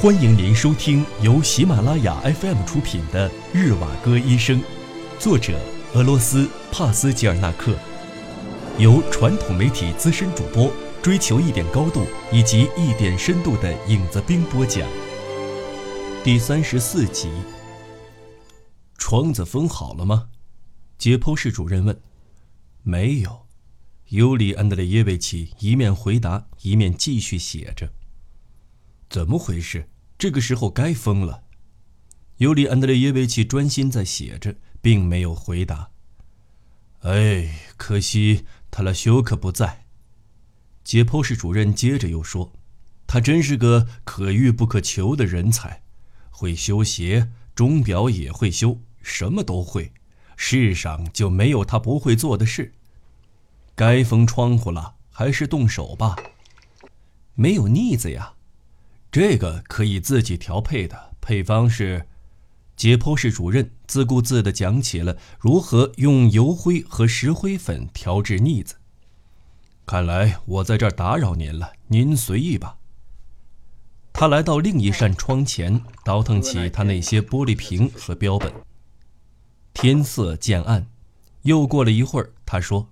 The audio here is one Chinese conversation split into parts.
欢迎您收听由喜马拉雅 FM 出品的《日瓦戈医生》，作者俄罗斯帕斯吉尔纳克，由传统媒体资深主播追求一点高度以及一点深度的影子兵播讲。第三十四集。窗子封好了吗？解剖室主任问。没有。尤里安德烈耶维奇一面回答，一面继续写着。怎么回事？这个时候该疯了。尤里安德烈耶维奇专心在写着，并没有回答。哎，可惜塔拉修克不在。解剖室主任接着又说：“他真是个可遇不可求的人才，会修鞋，钟表也会修，什么都会。世上就没有他不会做的事。该封窗户了，还是动手吧。没有腻子呀。”这个可以自己调配的配方是，解剖室主任自顾自地讲起了如何用油灰和石灰粉调制腻子。看来我在这儿打扰您了，您随意吧。他来到另一扇窗前，倒腾起他那些玻璃瓶和标本。天色渐暗，又过了一会儿，他说：“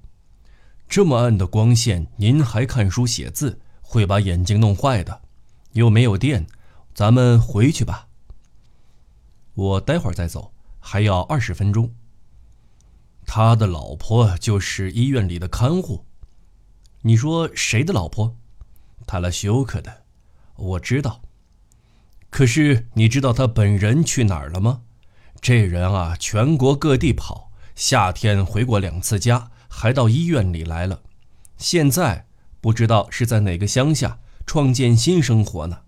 这么暗的光线，您还看书写字，会把眼睛弄坏的。”又没有电，咱们回去吧。我待会儿再走，还要二十分钟。他的老婆就是医院里的看护。你说谁的老婆？塔拉修克的。我知道。可是你知道他本人去哪儿了吗？这人啊，全国各地跑，夏天回过两次家，还到医院里来了。现在不知道是在哪个乡下。创建新生活呢？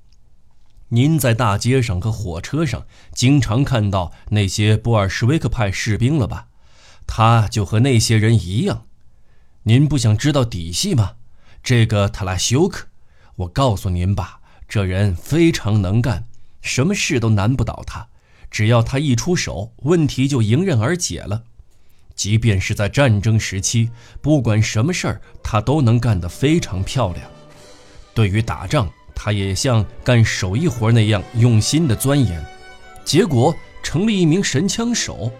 您在大街上和火车上经常看到那些布尔什维克派士兵了吧？他就和那些人一样。您不想知道底细吗？这个特拉修克，我告诉您吧，这人非常能干，什么事都难不倒他。只要他一出手，问题就迎刃而解了。即便是在战争时期，不管什么事儿，他都能干得非常漂亮。对于打仗，他也像干手艺活那样用心的钻研，结果成了一名神枪手。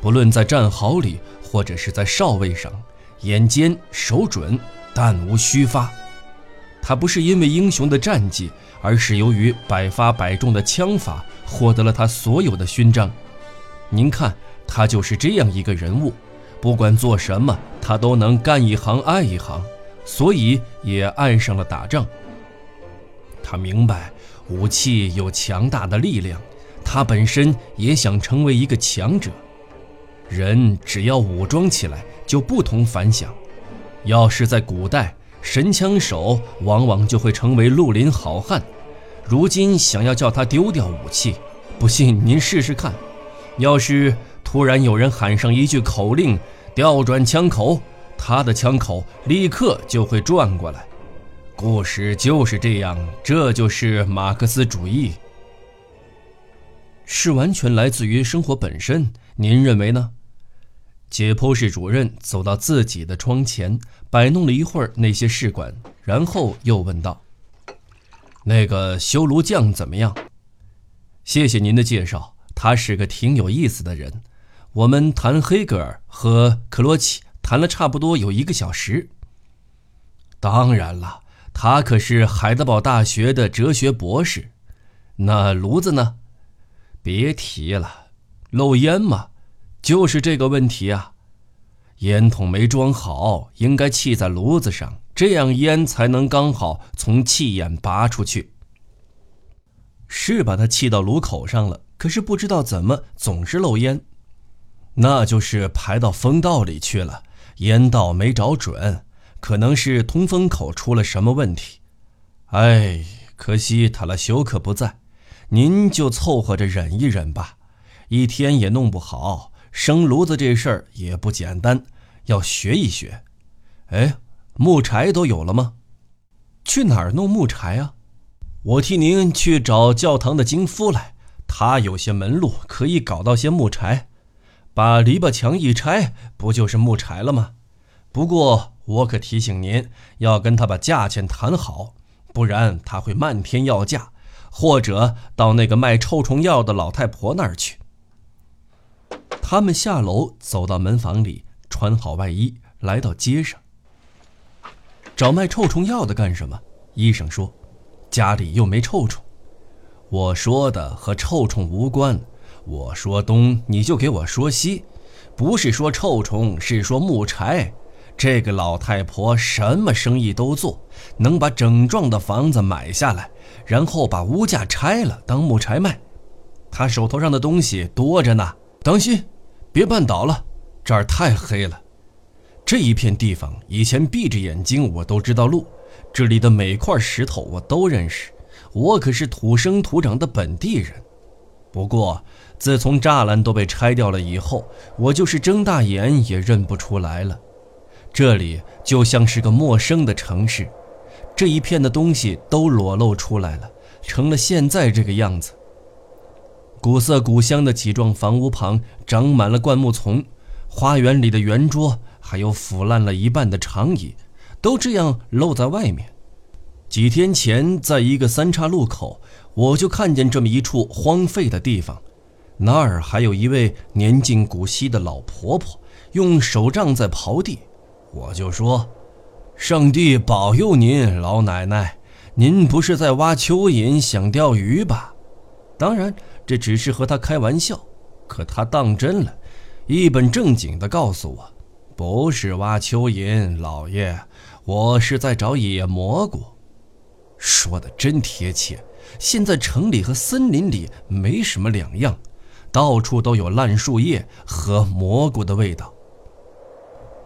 不论在战壕里，或者是在哨位上，眼尖手准，弹无虚发。他不是因为英雄的战绩，而是由于百发百中的枪法，获得了他所有的勋章。您看，他就是这样一个人物，不管做什么，他都能干一行爱一行。所以也爱上了打仗。他明白武器有强大的力量，他本身也想成为一个强者。人只要武装起来，就不同凡响。要是在古代，神枪手往往就会成为绿林好汉。如今想要叫他丢掉武器，不信您试试看。要是突然有人喊上一句口令，调转枪口。他的枪口立刻就会转过来，故事就是这样，这就是马克思主义，是完全来自于生活本身。您认为呢？解剖室主任走到自己的窗前，摆弄了一会儿那些试管，然后又问道：“那个修炉匠怎么样？”谢谢您的介绍，他是个挺有意思的人。我们谈黑格尔和克罗齐。谈了差不多有一个小时。当然了，他可是海德堡大学的哲学博士。那炉子呢？别提了，漏烟嘛，就是这个问题啊。烟筒没装好，应该气在炉子上，这样烟才能刚好从气眼拔出去。是把它气到炉口上了，可是不知道怎么总是漏烟，那就是排到风道里去了。烟道没找准，可能是通风口出了什么问题。哎，可惜塔拉修克不在，您就凑合着忍一忍吧。一天也弄不好，生炉子这事儿也不简单，要学一学。哎，木柴都有了吗？去哪儿弄木柴啊？我替您去找教堂的经夫来，他有些门路，可以搞到些木柴。把篱笆墙一拆，不就是木柴了吗？不过我可提醒您，要跟他把价钱谈好，不然他会漫天要价，或者到那个卖臭虫药的老太婆那儿去。他们下楼，走到门房里，穿好外衣，来到街上。找卖臭虫药的干什么？医生说，家里又没臭虫。我说的和臭虫无关，我说东你就给我说西，不是说臭虫，是说木柴。这个老太婆什么生意都做，能把整幢的房子买下来，然后把屋架拆了当木柴卖。她手头上的东西多着呢，当心，别绊倒了。这儿太黑了，这一片地方以前闭着眼睛我都知道路，这里的每块石头我都认识，我可是土生土长的本地人。不过自从栅栏都被拆掉了以后，我就是睁大眼也认不出来了。这里就像是个陌生的城市，这一片的东西都裸露出来了，成了现在这个样子。古色古香的几幢房屋旁长满了灌木丛，花园里的圆桌还有腐烂了一半的长椅，都这样露在外面。几天前，在一个三岔路口，我就看见这么一处荒废的地方，那儿还有一位年近古稀的老婆婆，用手杖在刨地。我就说：“上帝保佑您，老奶奶，您不是在挖蚯蚓想钓鱼吧？”当然，这只是和她开玩笑，可她当真了，一本正经地告诉我：“不是挖蚯蚓，老爷，我是在找野蘑菇。”说的真贴切。现在城里和森林里没什么两样，到处都有烂树叶和蘑菇的味道。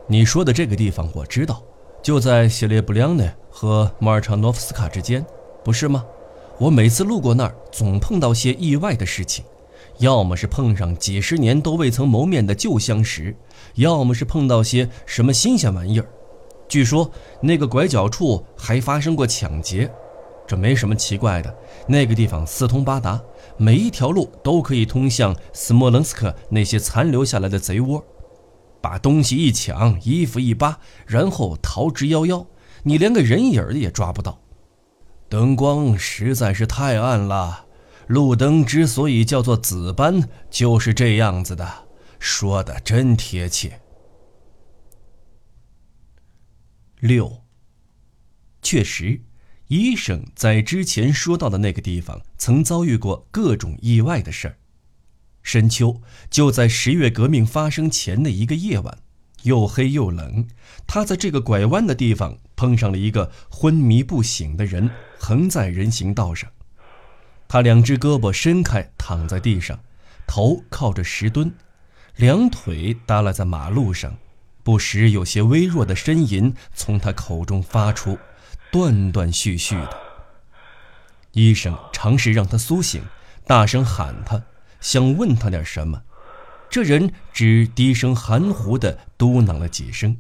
你说的这个地方我知道，就在谢列布良内和马尔查诺夫斯卡之间，不是吗？我每次路过那儿，总碰到些意外的事情，要么是碰上几十年都未曾谋面的旧相识，要么是碰到些什么新鲜玩意儿。据说那个拐角处还发生过抢劫，这没什么奇怪的。那个地方四通八达，每一条路都可以通向斯莫棱斯克那些残留下来的贼窝。把东西一抢，衣服一扒，然后逃之夭夭，你连个人影也抓不到。灯光实在是太暗了，路灯之所以叫做紫斑，就是这样子的。说的真贴切。六，确实，医生在之前说到的那个地方，曾遭遇过各种意外的事儿。深秋，就在十月革命发生前的一个夜晚，又黑又冷。他在这个拐弯的地方碰上了一个昏迷不醒的人，横在人行道上。他两只胳膊伸开躺在地上，头靠着石墩，两腿耷拉在马路上，不时有些微弱的呻吟从他口中发出，断断续续的。医生尝试让他苏醒，大声喊他。想问他点什么，这人只低声含糊地嘟囔了几声，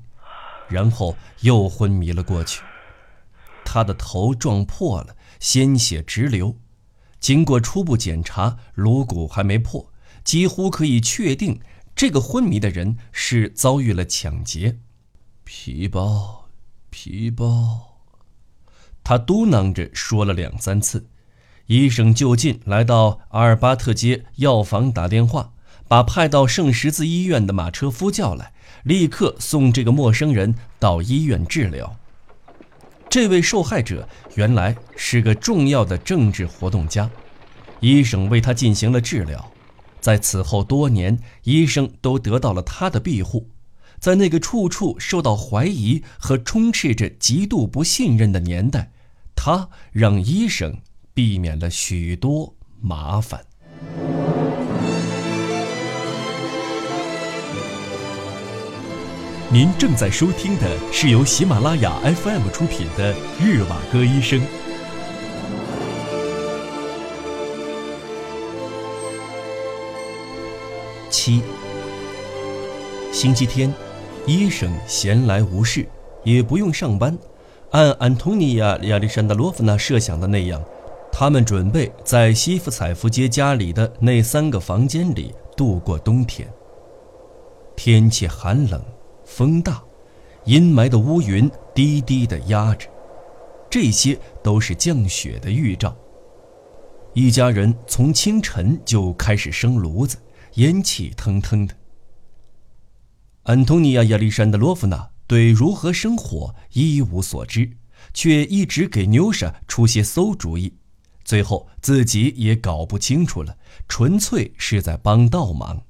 然后又昏迷了过去。他的头撞破了，鲜血直流。经过初步检查，颅骨还没破，几乎可以确定这个昏迷的人是遭遇了抢劫。皮包，皮包，他嘟囔着说了两三次。医生就近来到阿尔巴特街药房打电话，把派到圣十字医院的马车夫叫来，立刻送这个陌生人到医院治疗。这位受害者原来是个重要的政治活动家，医生为他进行了治疗。在此后多年，医生都得到了他的庇护。在那个处处受到怀疑和充斥着极度不信任的年代，他让医生。避免了许多麻烦。您正在收听的是由喜马拉雅 FM 出品的《日瓦戈医生》。七，星期天，医生闲来无事，也不用上班，按安东尼亚·亚历山大罗夫娜设想的那样。他们准备在西夫采夫街家里的那三个房间里度过冬天。天气寒冷，风大，阴霾的乌云低低地压着，这些都是降雪的预兆。一家人从清晨就开始生炉子，烟气腾腾的。安东尼娅·亚历山德罗夫娜对如何生火一无所知，却一直给妞莎出些馊主意，最后自己也搞不清楚了，纯粹是在帮倒忙。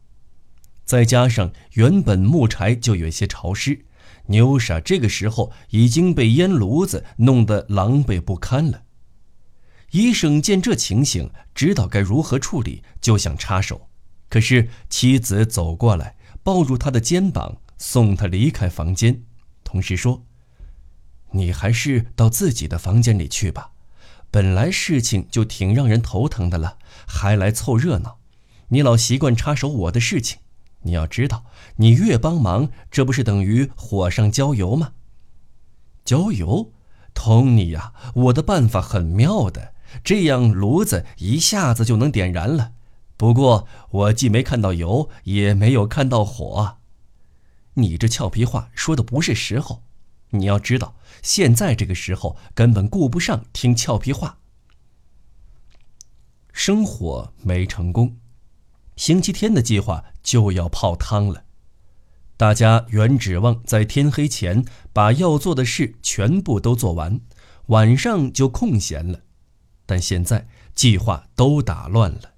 再加上原本木柴就有些潮湿，妞莎这个时候已经被烟炉子弄得狼狈不堪了。医生见这情形，知道该如何处理，就想插手，可是妻子走过来，抱住他的肩膀，送他离开房间，同时说：“你还是到自己的房间里去吧，本来事情就挺让人头疼的了，还来凑热闹，你老习惯插手我的事情。”你要知道，你越帮忙，这不是等于火上浇油吗？浇油，托尼呀，我的办法很妙的，这样炉子一下子就能点燃了。不过我既没看到油，也没有看到火。你这俏皮话说的不是时候。你要知道，现在这个时候根本顾不上听俏皮话。生火没成功。星期天的计划就要泡汤了，大家原指望在天黑前把要做的事全部都做完，晚上就空闲了。但现在计划都打乱了，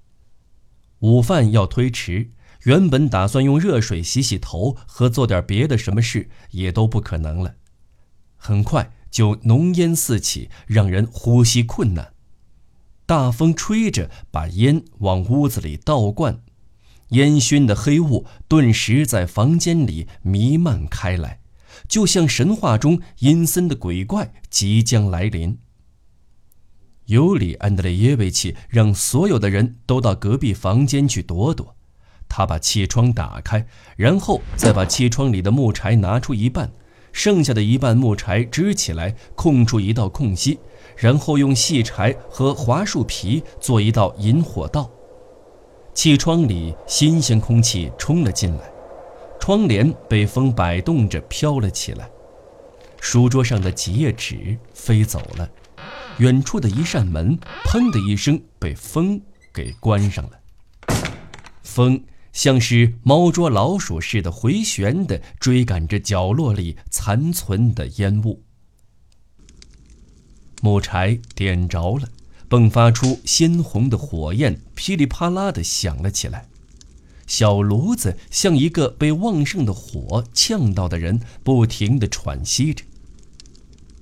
午饭要推迟，原本打算用热水洗洗头和做点别的什么事也都不可能了。很快就浓烟四起，让人呼吸困难。大风吹着，把烟往屋子里倒灌。烟熏的黑雾顿时在房间里弥漫开来，就像神话中阴森的鬼怪即将来临。尤里安德烈耶维奇让所有的人都到隔壁房间去躲躲。他把气窗打开，然后再把气窗里的木柴拿出一半，剩下的一半木柴支起来，空出一道空隙，然后用细柴和桦树皮做一道引火道。气窗里新鲜空气冲了进来，窗帘被风摆动着飘了起来，书桌上的几页纸飞走了，远处的一扇门“砰”的一声被风给关上了，风像是猫捉老鼠似的回旋地追赶着角落里残存的烟雾，木柴点着了。迸发出鲜红的火焰，噼里啪啦地响了起来。小炉子像一个被旺盛的火呛到的人，不停地喘息着。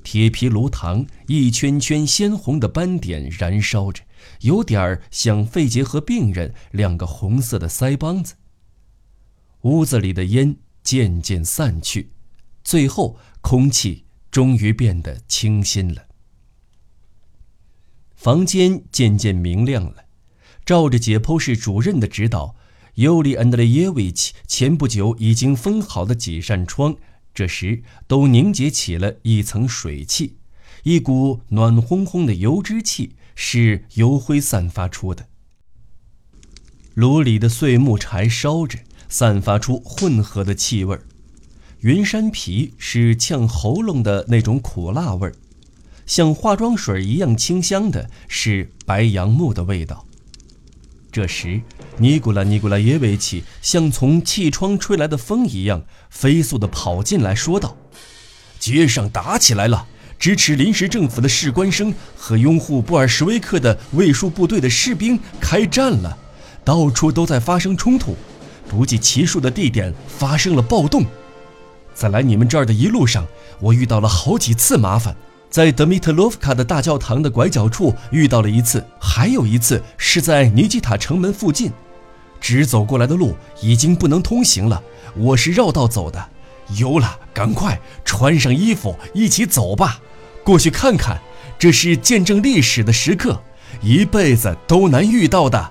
铁皮炉膛一圈圈鲜红的斑点燃烧着，有点儿像肺结核病人两个红色的腮帮子。屋子里的烟渐渐散去，最后空气终于变得清新了。房间渐渐明亮了，照着解剖室主任的指导，尤里安德烈耶维奇前不久已经封好的几扇窗，这时都凝结起了一层水汽，一股暖烘烘的油脂气是油灰散发出的。炉里的碎木柴烧着，散发出混合的气味儿，云山皮是呛喉咙的那种苦辣味儿。像化妆水一样清香的是白杨木的味道。这时，尼古拉·尼古拉耶维奇像从气窗吹来的风一样，飞速地跑进来，说道：“街上打起来了！支持临时政府的士官生和拥护布尔什维克的卫戍部队的士兵开战了，到处都在发生冲突，不计其数的地点发生了暴动。在来你们这儿的一路上，我遇到了好几次麻烦。”在德米特洛夫卡的大教堂的拐角处遇到了一次，还有一次是在尼基塔城门附近，直走过来的路已经不能通行了，我是绕道走的。有了，赶快穿上衣服，一起走吧，过去看看，这是见证历史的时刻，一辈子都难遇到的。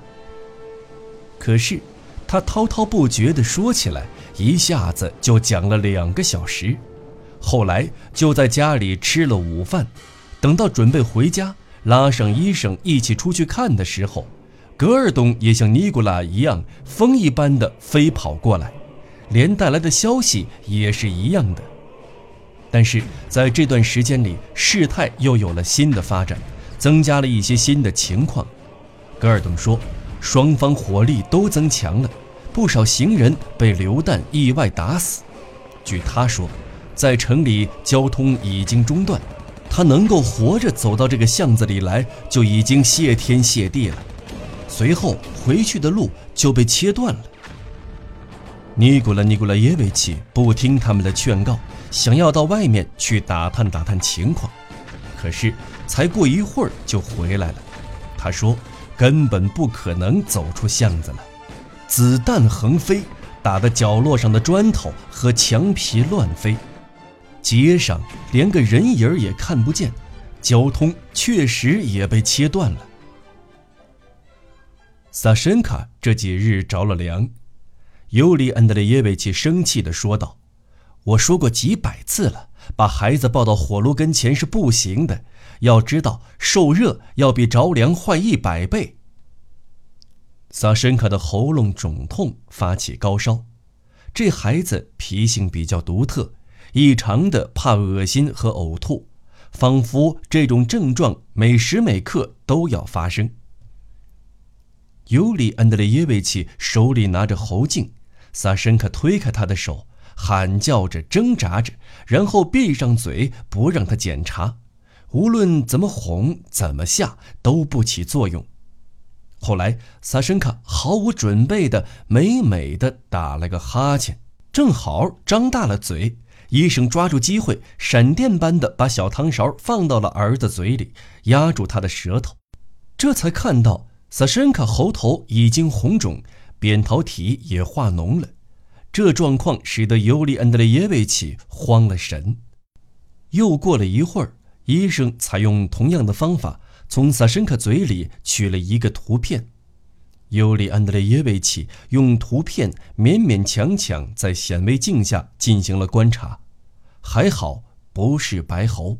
可是，他滔滔不绝地说起来，一下子就讲了两个小时。后来就在家里吃了午饭，等到准备回家，拉上医生一起出去看的时候，格尔东也像尼古拉一样，风一般的飞跑过来，连带来的消息也是一样的。但是在这段时间里，事态又有了新的发展，增加了一些新的情况。戈尔登说，双方火力都增强了，不少行人被流弹意外打死。据他说，在城里交通已经中断，他能够活着走到这个巷子里来，就已经谢天谢地了。随后回去的路就被切断了。尼古拉·尼古拉耶维奇不听他们的劝告，想要到外面去打探打探情况，可是才过一会儿就回来了。他说。根本不可能走出巷子了，子弹横飞，打得角落上的砖头和墙皮乱飞，街上连个人影也看不见，交通确实也被切断了。萨申卡这几日着了凉，尤里安德烈耶维奇生气地说道：“我说过几百次了，把孩子抱到火炉跟前是不行的。”要知道，受热要比着凉坏一百倍。萨申卡的喉咙肿痛，发起高烧。这孩子脾性比较独特，异常的怕恶心和呕吐，仿佛这种症状每时每刻都要发生。尤里安德烈耶维奇手里拿着喉镜，萨申卡推开他的手，喊叫着挣扎着，然后闭上嘴，不让他检查。无论怎么哄，怎么吓，都不起作用。后来，萨申卡毫无准备的美美的打了个哈欠，正好张大了嘴。医生抓住机会，闪电般的把小汤勺放到了儿子嘴里，压住他的舌头。这才看到萨申卡喉头已经红肿，扁桃体也化脓了。这状况使得尤里安德烈耶维奇慌了神。又过了一会儿。医生采用同样的方法，从萨申卡嘴里取了一个图片。尤里安德烈耶维奇用图片勉勉强强在显微镜下进行了观察，还好不是白喉。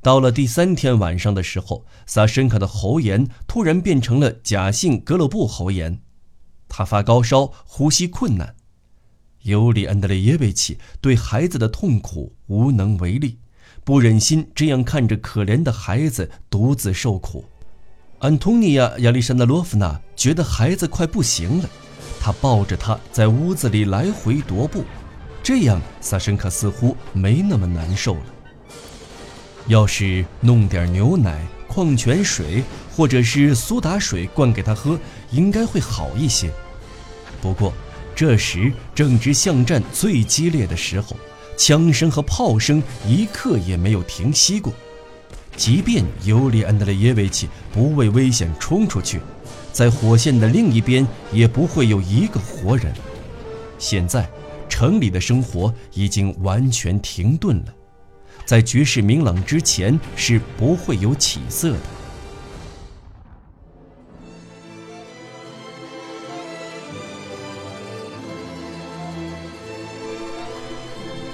到了第三天晚上的时候，萨申卡的喉炎突然变成了假性格勒布喉炎，他发高烧，呼吸困难。尤里安德烈耶维奇对孩子的痛苦无能为力。不忍心这样看着可怜的孩子独自受苦，安东尼亚·亚历山大罗夫娜觉得孩子快不行了，她抱着他在屋子里来回踱步，这样萨申克似乎没那么难受了。要是弄点牛奶、矿泉水或者是苏打水灌给他喝，应该会好一些。不过，这时正值巷战最激烈的时候。枪声和炮声一刻也没有停息过，即便尤里安德烈耶维奇不畏危险冲出去，在火线的另一边也不会有一个活人。现在，城里的生活已经完全停顿了，在局势明朗之前是不会有起色的。